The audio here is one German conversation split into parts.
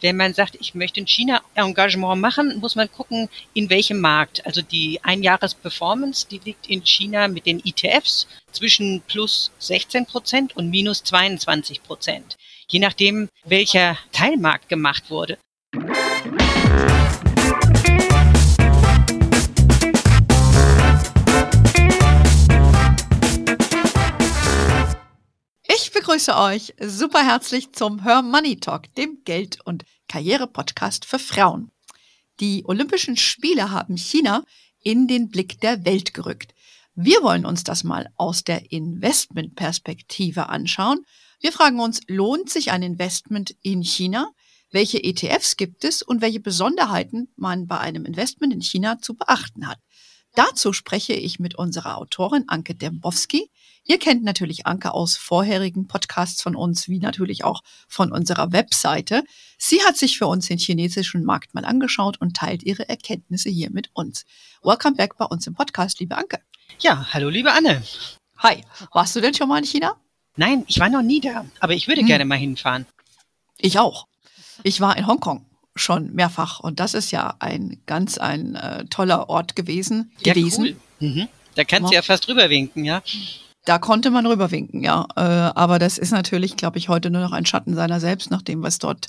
wenn man sagt, ich möchte ein China-Engagement machen, muss man gucken, in welchem Markt. Also die Einjahres-Performance, die liegt in China mit den ETFs zwischen plus 16 Prozent und minus 22 Prozent. Je nachdem, welcher Teilmarkt gemacht wurde. Begrüße euch super herzlich zum Her Money Talk, dem Geld- und Karriere-Podcast für Frauen. Die Olympischen Spiele haben China in den Blick der Welt gerückt. Wir wollen uns das mal aus der Investmentperspektive anschauen. Wir fragen uns, lohnt sich ein Investment in China? Welche ETFs gibt es und welche Besonderheiten man bei einem Investment in China zu beachten hat? Dazu spreche ich mit unserer Autorin Anke Dembowski. Ihr kennt natürlich Anke aus vorherigen Podcasts von uns, wie natürlich auch von unserer Webseite. Sie hat sich für uns den chinesischen Markt mal angeschaut und teilt ihre Erkenntnisse hier mit uns. Welcome back bei uns im Podcast, liebe Anke. Ja, hallo, liebe Anne. Hi, warst du denn schon mal in China? Nein, ich war noch nie da, aber ich würde hm. gerne mal hinfahren. Ich auch. Ich war in Hongkong schon mehrfach. Und das ist ja ein ganz ein äh, toller Ort gewesen. Ja, gewesen. Cool. Mhm. Da kannst du ja. ja fast rüberwinken, ja. Da konnte man rüberwinken, ja. Äh, aber das ist natürlich, glaube ich, heute nur noch ein Schatten seiner selbst, nach dem, was dort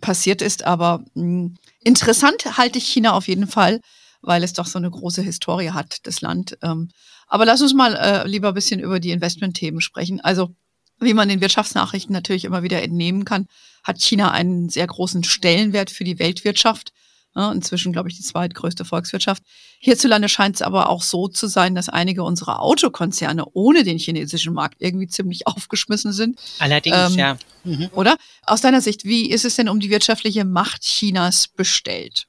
passiert ist. Aber mh, hm, interessant halte ich China auf jeden Fall, weil es doch so eine große Historie hat, das Land. Ähm, aber lass uns mal äh, lieber ein bisschen über die Investmentthemen sprechen. Also wie man den Wirtschaftsnachrichten natürlich immer wieder entnehmen kann, hat China einen sehr großen Stellenwert für die Weltwirtschaft. Ja, inzwischen, glaube ich, die zweitgrößte Volkswirtschaft. Hierzulande scheint es aber auch so zu sein, dass einige unserer Autokonzerne ohne den chinesischen Markt irgendwie ziemlich aufgeschmissen sind. Allerdings, ähm, ja. Mhm. Oder? Aus deiner Sicht, wie ist es denn um die wirtschaftliche Macht Chinas bestellt?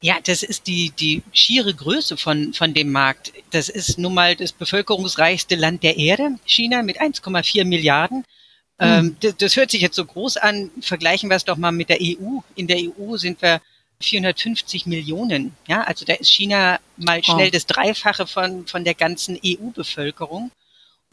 Ja, das ist die, die schiere Größe von, von dem Markt. Das ist nun mal das bevölkerungsreichste Land der Erde, China, mit 1,4 Milliarden. Mhm. Ähm, das, das, hört sich jetzt so groß an. Vergleichen wir es doch mal mit der EU. In der EU sind wir 450 Millionen. Ja, also da ist China mal schnell oh. das Dreifache von, von der ganzen EU-Bevölkerung.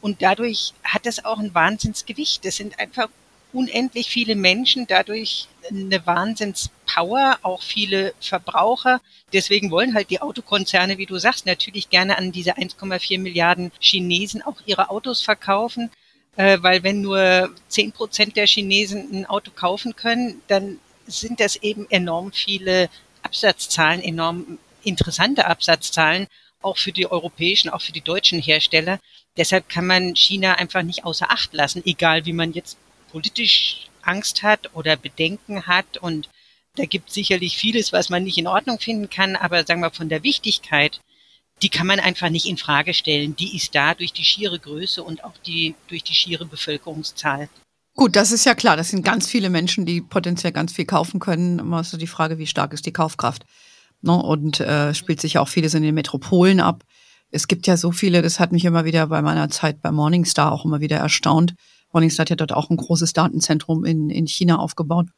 Und dadurch hat das auch ein Wahnsinnsgewicht. Das sind einfach unendlich viele Menschen, dadurch eine Wahnsinnspower, auch viele Verbraucher. Deswegen wollen halt die Autokonzerne, wie du sagst, natürlich gerne an diese 1,4 Milliarden Chinesen auch ihre Autos verkaufen, äh, weil wenn nur 10 Prozent der Chinesen ein Auto kaufen können, dann sind das eben enorm viele Absatzzahlen, enorm interessante Absatzzahlen, auch für die europäischen, auch für die deutschen Hersteller. Deshalb kann man China einfach nicht außer Acht lassen, egal wie man jetzt politisch Angst hat oder Bedenken hat und da gibt sicherlich vieles, was man nicht in Ordnung finden kann, aber sagen wir von der Wichtigkeit, die kann man einfach nicht in Frage stellen. Die ist da durch die schiere Größe und auch die durch die schiere Bevölkerungszahl. Gut, das ist ja klar. Das sind ganz viele Menschen, die potenziell ganz viel kaufen können. Immer so die Frage, wie stark ist die Kaufkraft? Ne? Und äh, spielt sich auch vieles in den Metropolen ab. Es gibt ja so viele, das hat mich immer wieder bei meiner Zeit bei Morningstar auch immer wieder erstaunt, Morningstar hat ja dort auch ein großes Datenzentrum in, in China aufgebaut.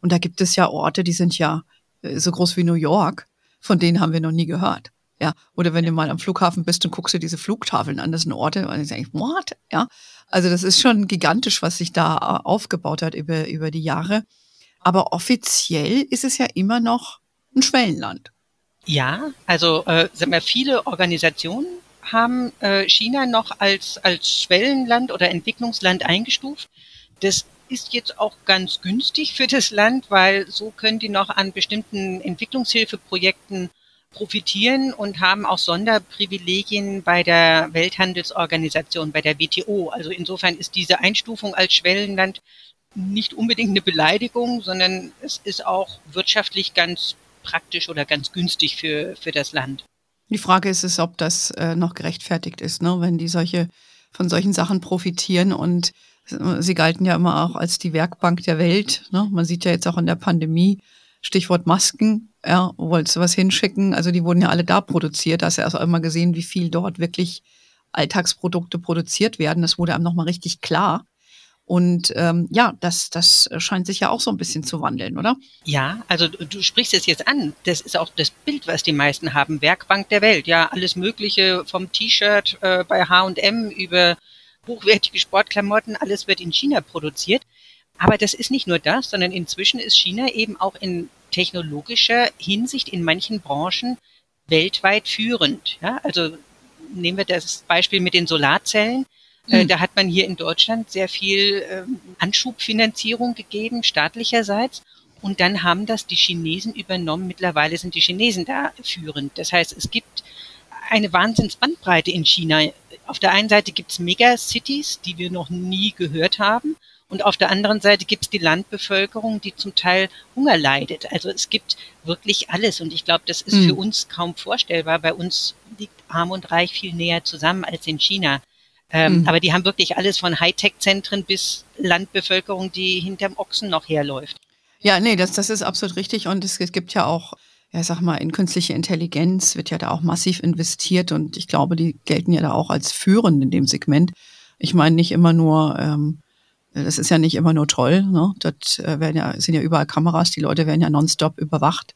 Und da gibt es ja Orte, die sind ja äh, so groß wie New York. Von denen haben wir noch nie gehört. Ja, oder wenn du mal am Flughafen bist und guckst dir diese Flugtafeln an, das sind Orte, und ich denke, what? Ja, also das ist schon gigantisch, was sich da äh, aufgebaut hat über, über die Jahre. Aber offiziell ist es ja immer noch ein Schwellenland. Ja, also äh, sagen wir, viele Organisationen haben äh, China noch als, als Schwellenland oder Entwicklungsland eingestuft. Das ist jetzt auch ganz günstig für das Land, weil so können die noch an bestimmten Entwicklungshilfeprojekten profitieren und haben auch Sonderprivilegien bei der Welthandelsorganisation, bei der WTO. Also insofern ist diese Einstufung als Schwellenland nicht unbedingt eine Beleidigung, sondern es ist auch wirtschaftlich ganz praktisch oder ganz günstig für, für das Land. Die Frage ist es, ob das äh, noch gerechtfertigt ist, ne? wenn die solche von solchen Sachen profitieren und sie galten ja immer auch als die Werkbank der Welt. Ne? Man sieht ja jetzt auch in der Pandemie, Stichwort Masken, ja, wolltest du was hinschicken? Also die wurden ja alle da produziert. Da hast du auch immer gesehen, wie viel dort wirklich Alltagsprodukte produziert werden. Das wurde einem nochmal richtig klar. Und ähm, ja, das, das scheint sich ja auch so ein bisschen zu wandeln, oder? Ja, also du sprichst es jetzt an. Das ist auch das Bild, was die meisten haben. Werkbank der Welt. Ja, alles Mögliche vom T-Shirt äh, bei H&M über hochwertige Sportklamotten, alles wird in China produziert. Aber das ist nicht nur das, sondern inzwischen ist China eben auch in technologischer Hinsicht in manchen Branchen weltweit führend. Ja, also nehmen wir das Beispiel mit den Solarzellen. Äh, hm. Da hat man hier in Deutschland sehr viel ähm, Anschubfinanzierung gegeben, staatlicherseits. Und dann haben das die Chinesen übernommen. Mittlerweile sind die Chinesen da führend. Das heißt, es gibt eine Wahnsinnsbandbreite in China. Auf der einen Seite gibt es Megacities, die wir noch nie gehört haben. Und auf der anderen Seite gibt es die Landbevölkerung, die zum Teil Hunger leidet. Also es gibt wirklich alles. Und ich glaube, das ist mhm. für uns kaum vorstellbar. Bei uns liegt Arm und Reich viel näher zusammen als in China. Ähm, mhm. Aber die haben wirklich alles von Hightech-Zentren bis Landbevölkerung, die hinterm Ochsen noch herläuft. Ja, nee, das, das ist absolut richtig. Und es, es gibt ja auch, ja, sag mal, in künstliche Intelligenz wird ja da auch massiv investiert. Und ich glaube, die gelten ja da auch als führend in dem Segment. Ich meine nicht immer nur, ähm, das ist ja nicht immer nur toll. Ne? Dort äh, werden ja, sind ja überall Kameras, die Leute werden ja nonstop überwacht.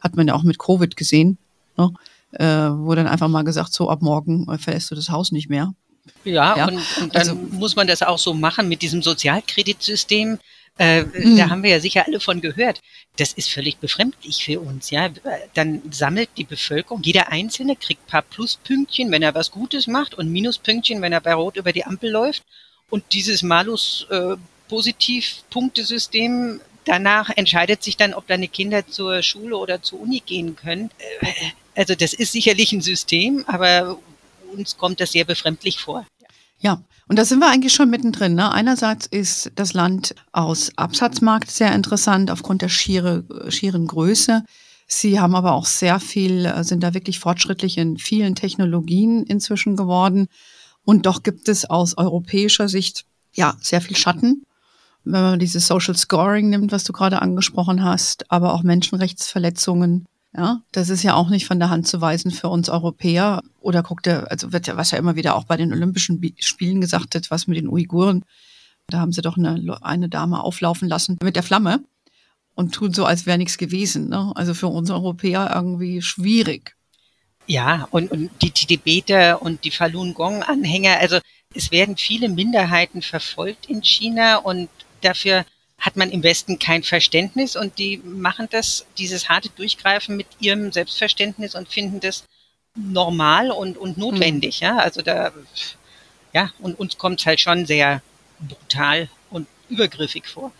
Hat man ja auch mit Covid gesehen, ne? äh, wo dann einfach mal gesagt, so ab morgen äh, verlässt du das Haus nicht mehr. Ja, ja. Und, und, dann also, muss man das auch so machen mit diesem Sozialkreditsystem. Äh, mhm. Da haben wir ja sicher alle von gehört. Das ist völlig befremdlich für uns, ja. Dann sammelt die Bevölkerung, jeder Einzelne kriegt paar Pluspünktchen, wenn er was Gutes macht und Minuspünktchen, wenn er bei Rot über die Ampel läuft. Und dieses Malus-Positiv-Punktesystem, äh, danach entscheidet sich dann, ob deine Kinder zur Schule oder zur Uni gehen können. Äh, also das ist sicherlich ein System, aber uns kommt das sehr befremdlich vor. Ja, und da sind wir eigentlich schon mittendrin. Ne? Einerseits ist das Land aus Absatzmarkt sehr interessant aufgrund der schiere, schieren Größe. Sie haben aber auch sehr viel, äh, sind da wirklich fortschrittlich in vielen Technologien inzwischen geworden. Und doch gibt es aus europäischer Sicht ja sehr viel Schatten. Wenn man dieses Social Scoring nimmt, was du gerade angesprochen hast, aber auch Menschenrechtsverletzungen. Ja, das ist ja auch nicht von der Hand zu weisen für uns Europäer. Oder guckt er, also wird ja, was ja immer wieder auch bei den Olympischen Spielen gesagt wird, was mit den Uiguren. Da haben sie doch eine, eine Dame auflaufen lassen mit der Flamme und tun so, als wäre nichts gewesen. Ne? Also für uns Europäer irgendwie schwierig. Ja, und, und die Tibeter und die Falun Gong-Anhänger, also es werden viele Minderheiten verfolgt in China und dafür hat man im Westen kein Verständnis und die machen das, dieses harte Durchgreifen mit ihrem Selbstverständnis und finden das normal und, und notwendig. Mhm. Ja, also da, ja, und uns kommt es halt schon sehr brutal und übergriffig vor.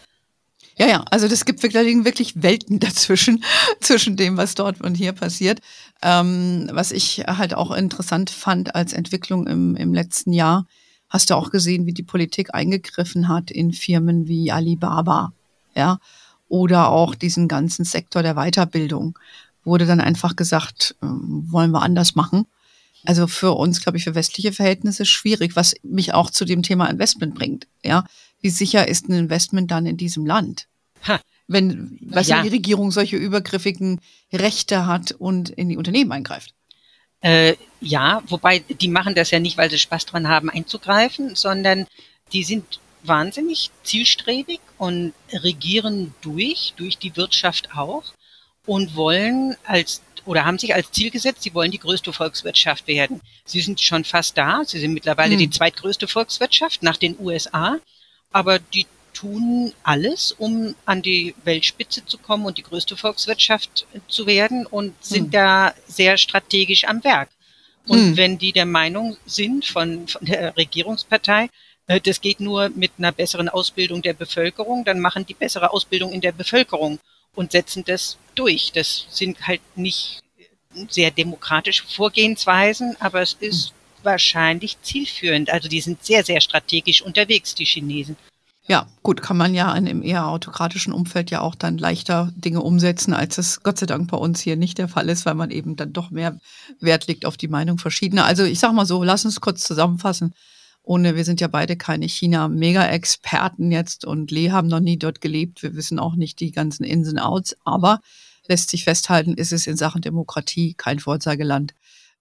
Ja, ja, also das gibt wirklich, wirklich Welten dazwischen, zwischen dem, was dort und hier passiert. Ähm, was ich halt auch interessant fand als Entwicklung im, im letzten Jahr, hast du auch gesehen, wie die Politik eingegriffen hat in Firmen wie Alibaba, ja, oder auch diesen ganzen Sektor der Weiterbildung. Wurde dann einfach gesagt, äh, wollen wir anders machen. Also für uns, glaube ich, für westliche Verhältnisse schwierig, was mich auch zu dem Thema Investment bringt. Ja, wie sicher ist ein Investment dann in diesem Land? Ha. Wenn was ja. die Regierung solche übergriffigen Rechte hat und in die Unternehmen eingreift. Äh, ja, wobei die machen das ja nicht, weil sie Spaß dran haben einzugreifen, sondern die sind wahnsinnig zielstrebig und regieren durch, durch die Wirtschaft auch und wollen als oder haben sich als Ziel gesetzt, sie wollen die größte Volkswirtschaft werden. Sie sind schon fast da. Sie sind mittlerweile mhm. die zweitgrößte Volkswirtschaft nach den USA. Aber die tun alles, um an die Weltspitze zu kommen und die größte Volkswirtschaft zu werden und sind mhm. da sehr strategisch am Werk. Und mhm. wenn die der Meinung sind von, von der Regierungspartei, äh, das geht nur mit einer besseren Ausbildung der Bevölkerung, dann machen die bessere Ausbildung in der Bevölkerung und setzen das durch. Das sind halt nicht sehr demokratische Vorgehensweisen, aber es ist mhm. Wahrscheinlich zielführend. Also die sind sehr, sehr strategisch unterwegs, die Chinesen. Ja, gut, kann man ja in einem eher autokratischen Umfeld ja auch dann leichter Dinge umsetzen, als es Gott sei Dank bei uns hier nicht der Fall ist, weil man eben dann doch mehr Wert legt auf die Meinung verschiedener. Also ich sag mal so, lass uns kurz zusammenfassen. Ohne, wir sind ja beide keine China-Mega-Experten jetzt und Lee haben noch nie dort gelebt. Wir wissen auch nicht die ganzen Ins und Outs, aber lässt sich festhalten, ist es in Sachen Demokratie kein Vorzeigeland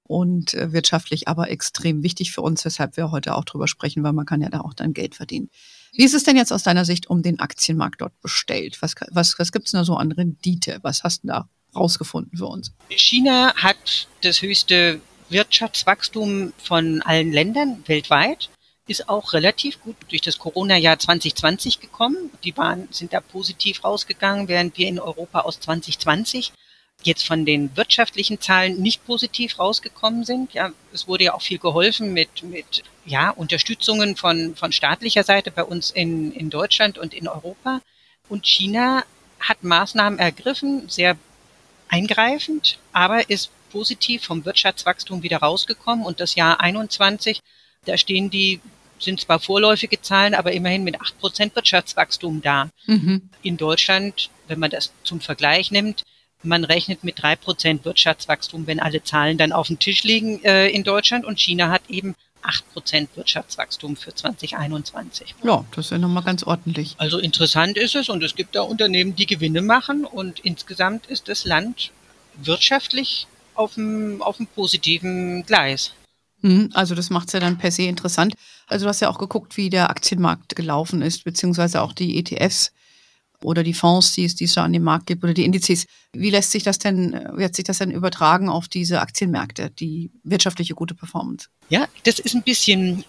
und äh, wirtschaftlich aber extrem wichtig für uns, weshalb wir heute auch drüber sprechen, weil man kann ja da auch dann Geld verdienen. Wie ist es denn jetzt aus deiner Sicht um den Aktienmarkt dort bestellt? Was, was, was gibt es da so an Rendite? Was hast du da rausgefunden für uns? China hat das höchste Wirtschaftswachstum von allen Ländern weltweit. ist auch relativ gut durch das Corona-Jahr 2020 gekommen. Die waren, sind da positiv rausgegangen, während wir in Europa aus 2020 jetzt von den wirtschaftlichen Zahlen nicht positiv rausgekommen sind. Ja, es wurde ja auch viel geholfen mit, mit ja, Unterstützungen von, von staatlicher Seite bei uns in, in Deutschland und in Europa. Und China hat Maßnahmen ergriffen, sehr eingreifend, aber ist positiv vom Wirtschaftswachstum wieder rausgekommen. Und das Jahr 21, da stehen die, sind zwar vorläufige Zahlen, aber immerhin mit acht Prozent Wirtschaftswachstum da. Mhm. In Deutschland, wenn man das zum Vergleich nimmt, man rechnet mit drei Prozent Wirtschaftswachstum, wenn alle Zahlen dann auf dem Tisch liegen äh, in Deutschland. Und China hat eben acht Prozent Wirtschaftswachstum für 2021. Ja, das ist ja nochmal ganz ordentlich. Also interessant ist es und es gibt da Unternehmen, die Gewinne machen und insgesamt ist das Land wirtschaftlich auf dem, auf dem positiven Gleis. Mhm, also das macht es ja dann per se interessant. Also du hast ja auch geguckt, wie der Aktienmarkt gelaufen ist, beziehungsweise auch die ETFs oder die Fonds, die es, die es da an dem Markt gibt oder die Indizes. Wie lässt sich das denn, wie hat sich das denn übertragen auf diese Aktienmärkte, die wirtschaftliche gute Performance? Ja, das ist ein bisschen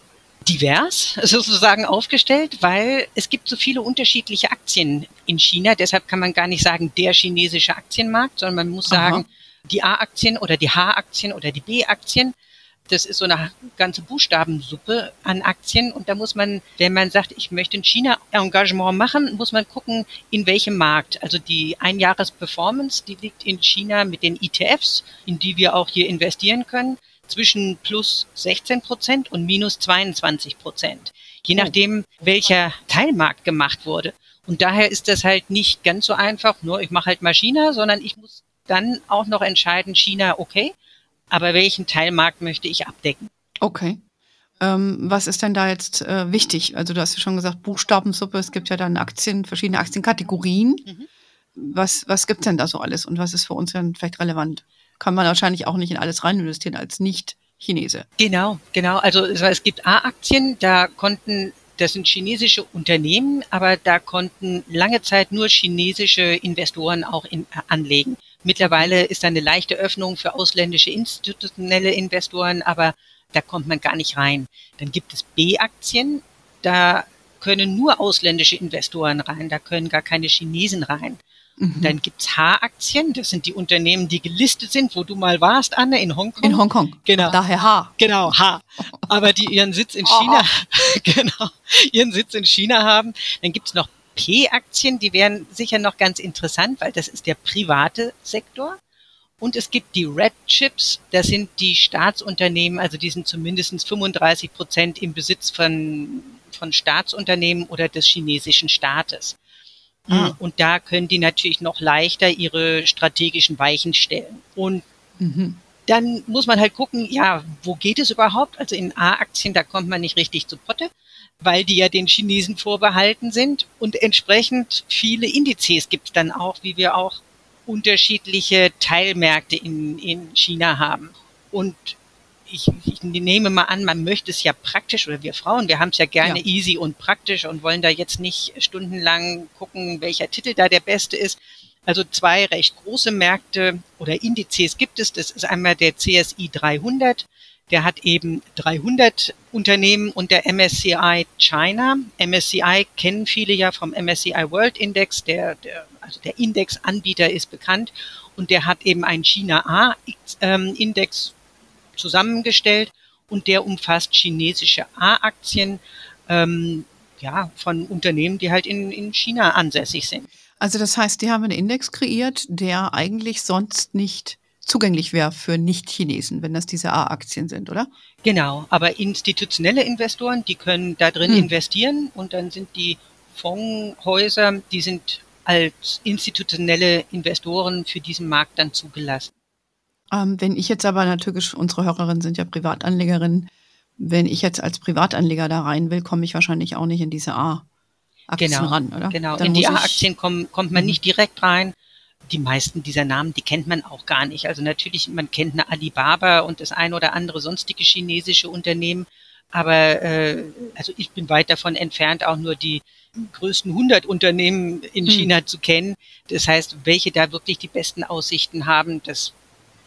divers sozusagen aufgestellt, weil es gibt so viele unterschiedliche Aktien in China. Deshalb kann man gar nicht sagen, der chinesische Aktienmarkt, sondern man muss sagen, Aha. die A-Aktien oder die H-Aktien oder die B-Aktien. Das ist so eine ganze Buchstabensuppe an Aktien. Und da muss man, wenn man sagt, ich möchte ein China-Engagement machen, muss man gucken, in welchem Markt. Also die Einjahres-Performance, die liegt in China mit den ETFs, in die wir auch hier investieren können, zwischen plus 16 Prozent und minus 22 Prozent. Je oh. nachdem, welcher Teilmarkt gemacht wurde. Und daher ist das halt nicht ganz so einfach, nur ich mache halt mal China, sondern ich muss dann auch noch entscheiden, China, okay, aber welchen Teilmarkt möchte ich abdecken? Okay. Ähm, was ist denn da jetzt äh, wichtig? Also du hast ja schon gesagt, Buchstabensuppe, es gibt ja dann Aktien, verschiedene Aktienkategorien. Mhm. Was, was gibt denn da so alles und was ist für uns dann vielleicht relevant? Kann man wahrscheinlich auch nicht in alles rein investieren als Nicht-Chinese. Genau, genau. Also es gibt A-Aktien, da konnten das sind chinesische Unternehmen, aber da konnten lange Zeit nur chinesische Investoren auch in, äh, anlegen. Mittlerweile ist da eine leichte Öffnung für ausländische institutionelle Investoren, aber da kommt man gar nicht rein. Dann gibt es B-Aktien, da können nur ausländische Investoren rein, da können gar keine Chinesen rein. Mhm. Dann gibt's H-Aktien, das sind die Unternehmen, die gelistet sind, wo du mal warst, Anne, in Hongkong. In Hongkong. Genau. Daher H. Genau, H. Aber die ihren Sitz in China, oh. genau, ihren Sitz in China haben. Dann gibt's noch P-Aktien, die wären sicher noch ganz interessant, weil das ist der private Sektor. Und es gibt die Red Chips, das sind die Staatsunternehmen, also die sind zumindest 35 Prozent im Besitz von, von Staatsunternehmen oder des chinesischen Staates. Ah. Und da können die natürlich noch leichter ihre strategischen Weichen stellen. Und mhm. dann muss man halt gucken, ja, wo geht es überhaupt? Also in A-Aktien, da kommt man nicht richtig zu Potte weil die ja den Chinesen vorbehalten sind. Und entsprechend viele Indizes gibt es dann auch, wie wir auch unterschiedliche Teilmärkte in, in China haben. Und ich, ich nehme mal an, man möchte es ja praktisch, oder wir Frauen, wir haben es ja gerne ja. easy und praktisch und wollen da jetzt nicht stundenlang gucken, welcher Titel da der beste ist. Also zwei recht große Märkte oder Indizes gibt es. Das ist einmal der CSI 300. Der hat eben 300 Unternehmen und der MSCI China. MSCI kennen viele ja vom MSCI World Index. Der, der, also der Indexanbieter ist bekannt und der hat eben einen China A-Index zusammengestellt und der umfasst chinesische A-Aktien ähm, ja, von Unternehmen, die halt in, in China ansässig sind. Also das heißt, die haben einen Index kreiert, der eigentlich sonst nicht zugänglich wäre für Nicht-Chinesen, wenn das diese A-Aktien sind, oder? Genau, aber institutionelle Investoren, die können da drin hm. investieren und dann sind die Fondshäuser, die sind als institutionelle Investoren für diesen Markt dann zugelassen. Ähm, wenn ich jetzt aber natürlich, unsere Hörerinnen sind ja Privatanlegerinnen, wenn ich jetzt als Privatanleger da rein will, komme ich wahrscheinlich auch nicht in diese A-Aktien genau, ran, oder? Genau, Dann in die A-Aktien kommt, man mhm. nicht direkt rein die meisten dieser Namen, die kennt man auch gar nicht. Also natürlich, man kennt eine Alibaba und das ein oder andere sonstige chinesische Unternehmen, aber äh, also ich bin weit davon entfernt, auch nur die größten 100 Unternehmen in hm. China hm. zu kennen. Das heißt, welche da wirklich die besten Aussichten haben, das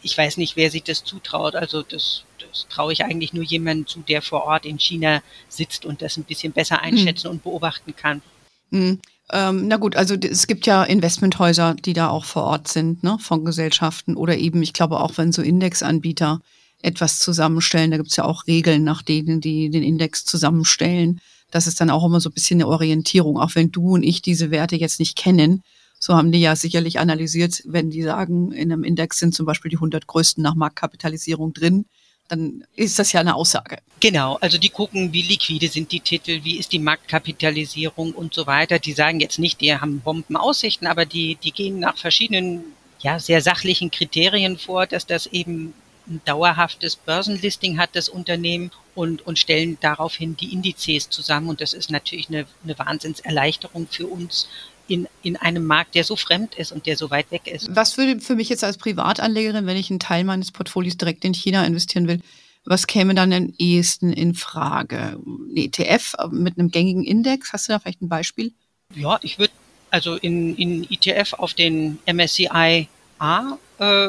ich weiß nicht, wer sich das zutraut. Also das, das traue ich eigentlich nur jemandem zu, der vor Ort in China sitzt und das ein bisschen besser einschätzen hm. und beobachten kann. Hm. Ähm, na gut, also es gibt ja Investmenthäuser, die da auch vor Ort sind, ne, von Gesellschaften oder eben, ich glaube auch, wenn so Indexanbieter etwas zusammenstellen, da gibt es ja auch Regeln, nach denen die den Index zusammenstellen. Das ist dann auch immer so ein bisschen eine Orientierung, auch wenn du und ich diese Werte jetzt nicht kennen. So haben die ja sicherlich analysiert, wenn die sagen, in einem Index sind zum Beispiel die 100 größten nach Marktkapitalisierung drin, dann ist das ja eine Aussage. Genau, also die gucken, wie liquide sind die Titel, wie ist die Marktkapitalisierung und so weiter. Die sagen jetzt nicht, die haben Bombenaussichten, aber die, die gehen nach verschiedenen, ja, sehr sachlichen Kriterien vor, dass das eben ein dauerhaftes Börsenlisting hat, das Unternehmen, und, und stellen daraufhin die Indizes zusammen. Und das ist natürlich eine, eine Wahnsinnserleichterung für uns, in, in einem Markt, der so fremd ist und der so weit weg ist. Was würde für mich jetzt als Privatanlegerin, wenn ich einen Teil meines Portfolios direkt in China investieren will, was käme dann am ehesten in Frage? Ein ETF mit einem gängigen Index? Hast du da vielleicht ein Beispiel? Ja, ich würde also in, in ETF auf den MSCI A äh,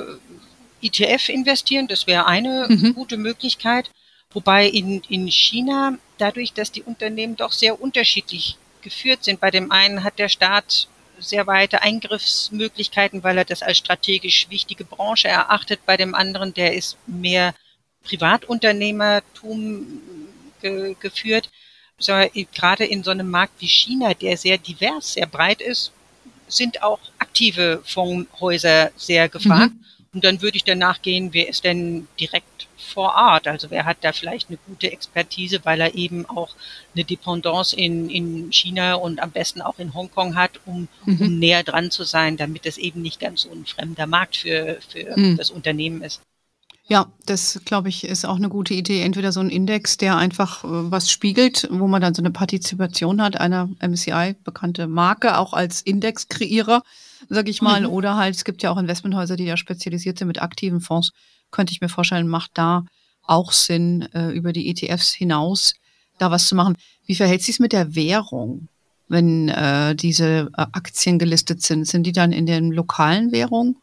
ETF investieren. Das wäre eine mhm. gute Möglichkeit. Wobei in, in China, dadurch, dass die Unternehmen doch sehr unterschiedlich geführt sind. Bei dem einen hat der Staat sehr weite Eingriffsmöglichkeiten, weil er das als strategisch wichtige Branche erachtet. Bei dem anderen, der ist mehr Privatunternehmertum ge geführt. So, gerade in so einem Markt wie China, der sehr divers, sehr breit ist, sind auch aktive Fondshäuser sehr gefragt. Mhm. Und dann würde ich danach gehen, wer ist denn direkt vor Ort? Also wer hat da vielleicht eine gute Expertise, weil er eben auch eine Dependance in, in China und am besten auch in Hongkong hat, um, mhm. um näher dran zu sein, damit es eben nicht ganz so ein fremder Markt für, für mhm. das Unternehmen ist. Ja, das glaube ich ist auch eine gute Idee. Entweder so ein Index, der einfach äh, was spiegelt, wo man dann so eine Partizipation hat, einer MSCI bekannte Marke, auch als Indexkreierer, sage ich mal. Mhm. Oder halt, es gibt ja auch Investmenthäuser, die da spezialisiert sind mit aktiven Fonds. Könnte ich mir vorstellen, macht da auch Sinn, äh, über die ETFs hinaus da was zu machen. Wie verhält sich es mit der Währung, wenn äh, diese äh, Aktien gelistet sind? Sind die dann in den lokalen Währungen?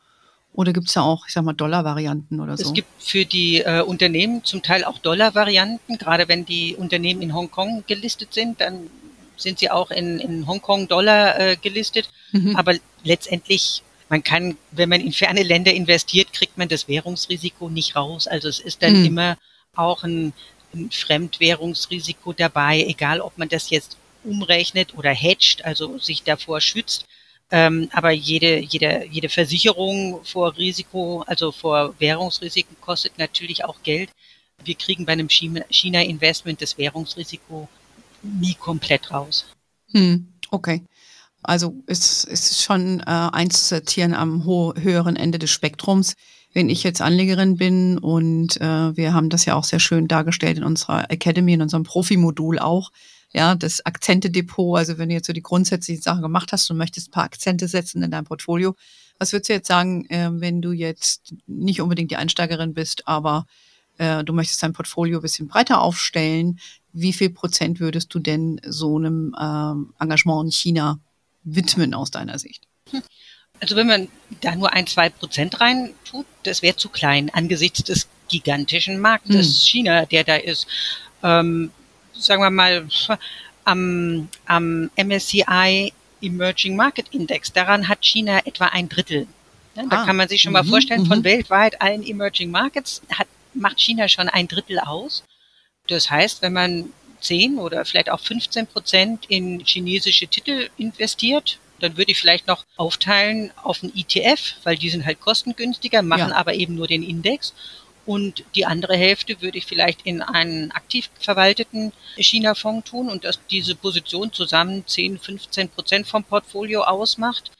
Oder gibt es ja auch, ich sag mal, Dollar-Varianten oder so? Es gibt für die äh, Unternehmen zum Teil auch Dollar-Varianten. Gerade wenn die Unternehmen in Hongkong gelistet sind, dann sind sie auch in, in Hongkong-Dollar äh, gelistet. Mhm. Aber letztendlich, man kann, wenn man in ferne Länder investiert, kriegt man das Währungsrisiko nicht raus. Also es ist dann mhm. immer auch ein, ein Fremdwährungsrisiko dabei, egal ob man das jetzt umrechnet oder hedgt, also sich davor schützt. Ähm, aber jede, jede, jede Versicherung vor Risiko, also vor Währungsrisiken kostet natürlich auch Geld. Wir kriegen bei einem China-Investment das Währungsrisiko nie komplett raus. Hm, okay. Also es ist schon äh, einzusortieren am höheren Ende des Spektrums. Wenn ich jetzt Anlegerin bin und äh, wir haben das ja auch sehr schön dargestellt in unserer Academy, in unserem Profi-Modul auch, ja, das Akzente-Depot, also wenn du jetzt so die grundsätzlichen Sachen gemacht hast und möchtest ein paar Akzente setzen in deinem Portfolio, was würdest du jetzt sagen, äh, wenn du jetzt nicht unbedingt die Einsteigerin bist, aber äh, du möchtest dein Portfolio ein bisschen breiter aufstellen, wie viel Prozent würdest du denn so einem ähm, Engagement in China widmen aus deiner Sicht? Also wenn man da nur ein, zwei Prozent rein tut, das wäre zu klein angesichts des gigantischen Marktes hm. China, der da ist. Ähm, sagen wir mal, am, am MSCI Emerging Market Index, daran hat China etwa ein Drittel. Da ah, kann man sich schon mal mhm, vorstellen, von mhm. weltweit allen Emerging Markets hat, macht China schon ein Drittel aus. Das heißt, wenn man 10 oder vielleicht auch 15 Prozent in chinesische Titel investiert, dann würde ich vielleicht noch aufteilen auf einen ETF, weil die sind halt kostengünstiger, machen ja. aber eben nur den Index. Und die andere Hälfte würde ich vielleicht in einen aktiv verwalteten China-Fonds tun und dass diese Position zusammen 10, 15 Prozent vom Portfolio ausmacht.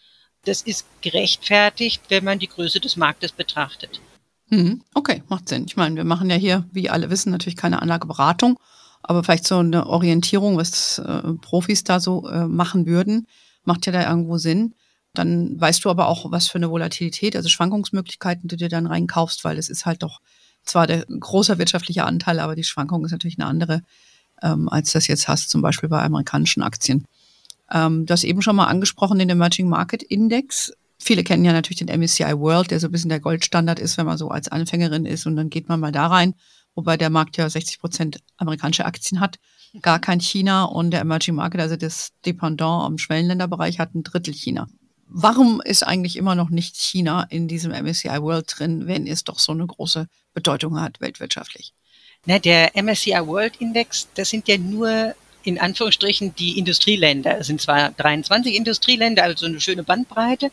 Das ist gerechtfertigt, wenn man die Größe des Marktes betrachtet. Mhm. Okay, macht Sinn. Ich meine, wir machen ja hier, wie alle wissen, natürlich keine Anlageberatung, aber vielleicht so eine Orientierung, was äh, Profis da so äh, machen würden, macht ja da irgendwo Sinn. Dann weißt du aber auch, was für eine Volatilität, also Schwankungsmöglichkeiten du dir dann reinkaufst, weil es ist halt doch zwar der große wirtschaftliche Anteil, aber die Schwankung ist natürlich eine andere, ähm, als das jetzt hast, zum Beispiel bei amerikanischen Aktien. Ähm, du hast eben schon mal angesprochen den Emerging Market Index. Viele kennen ja natürlich den MSCI World, der so ein bisschen der Goldstandard ist, wenn man so als Anfängerin ist und dann geht man mal da rein. Wobei der Markt ja 60 Prozent amerikanische Aktien hat, gar kein China und der Emerging Market, also das Dependant im Schwellenländerbereich, hat ein Drittel China. Warum ist eigentlich immer noch nicht China in diesem MSCI World drin, wenn es doch so eine große Bedeutung hat weltwirtschaftlich? Na, der MSCI World Index, das sind ja nur in Anführungsstrichen die Industrieländer. Es sind zwar 23 Industrieländer, also eine schöne Bandbreite,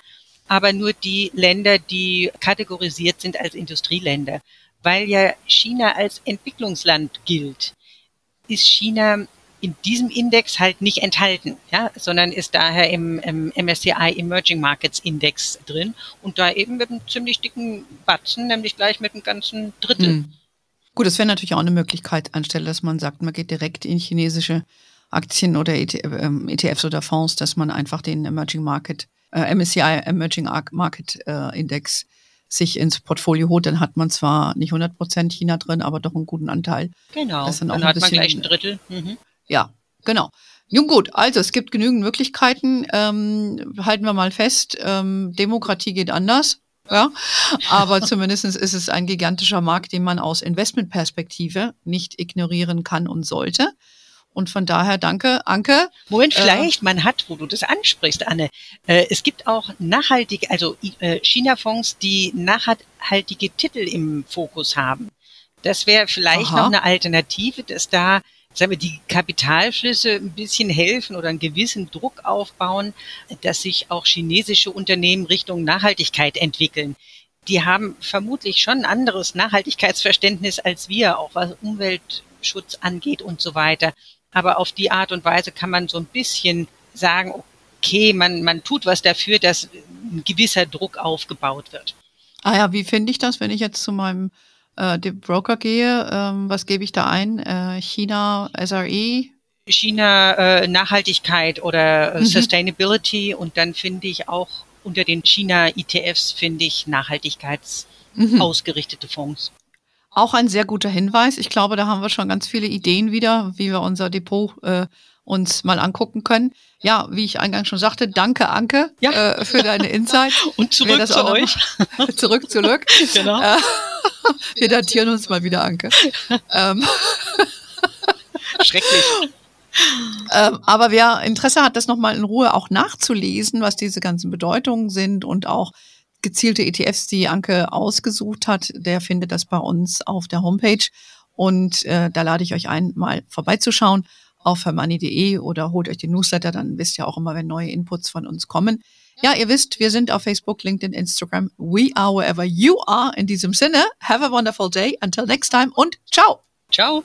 aber nur die Länder, die kategorisiert sind als Industrieländer. Weil ja China als Entwicklungsland gilt, ist China in diesem Index halt nicht enthalten, ja, sondern ist daher im, im MSCI Emerging Markets Index drin und da eben mit einem ziemlich dicken Batzen, nämlich gleich mit einem ganzen Drittel. Hm. Gut, das wäre natürlich auch eine Möglichkeit anstelle, dass man sagt, man geht direkt in chinesische Aktien oder ETFs ähm, oder Fonds, dass man einfach den Emerging Market, äh, MSCI Emerging Market äh, Index sich ins Portfolio holt, dann hat man zwar nicht 100 Prozent China drin, aber doch einen guten Anteil. Genau, dann, dann hat man gleich ein Drittel. Mhm. Ja, genau. Nun gut, also es gibt genügend Möglichkeiten. Ähm, halten wir mal fest, ähm, Demokratie geht anders. Ja, aber zumindest ist es ein gigantischer Markt, den man aus Investmentperspektive nicht ignorieren kann und sollte. Und von daher danke, Anke. Moment, äh, vielleicht, äh, man hat, wo du das ansprichst, Anne, äh, es gibt auch nachhaltige, also äh, China-Fonds, die nachhaltige Titel im Fokus haben. Das wäre vielleicht aha. noch eine Alternative, dass da sagen wir, die Kapitalflüsse ein bisschen helfen oder einen gewissen Druck aufbauen, dass sich auch chinesische Unternehmen Richtung Nachhaltigkeit entwickeln. Die haben vermutlich schon ein anderes Nachhaltigkeitsverständnis als wir, auch was Umweltschutz angeht und so weiter. Aber auf die Art und Weise kann man so ein bisschen sagen, okay, man, man tut was dafür, dass ein gewisser Druck aufgebaut wird. Ah ja, wie finde ich das, wenn ich jetzt zu meinem äh, dem Broker gehe, ähm, was gebe ich da ein? Äh, China, SRE? China äh, Nachhaltigkeit oder äh, mhm. Sustainability und dann finde ich auch unter den China ETFs finde ich nachhaltigkeitsausgerichtete mhm. Fonds. Auch ein sehr guter Hinweis. Ich glaube, da haben wir schon ganz viele Ideen wieder, wie wir unser Depot äh, uns mal angucken können. Ja, wie ich eingangs schon sagte, danke Anke ja. äh, für deine Insights. Und zurück zu euch. zurück, zurück. Genau. Äh, wir datieren uns mal wieder, Anke. ähm. Schrecklich. Ähm, aber wer Interesse hat, das nochmal in Ruhe auch nachzulesen, was diese ganzen Bedeutungen sind und auch gezielte ETFs, die Anke ausgesucht hat, der findet das bei uns auf der Homepage. Und äh, da lade ich euch ein, mal vorbeizuschauen auf hermoney.de oder holt euch den Newsletter, dann wisst ihr auch immer, wenn neue Inputs von uns kommen. Ja, ihr wisst, wir sind auf Facebook, LinkedIn, Instagram. We are wherever you are. In diesem Sinne, have a wonderful day. Until next time und ciao. Ciao.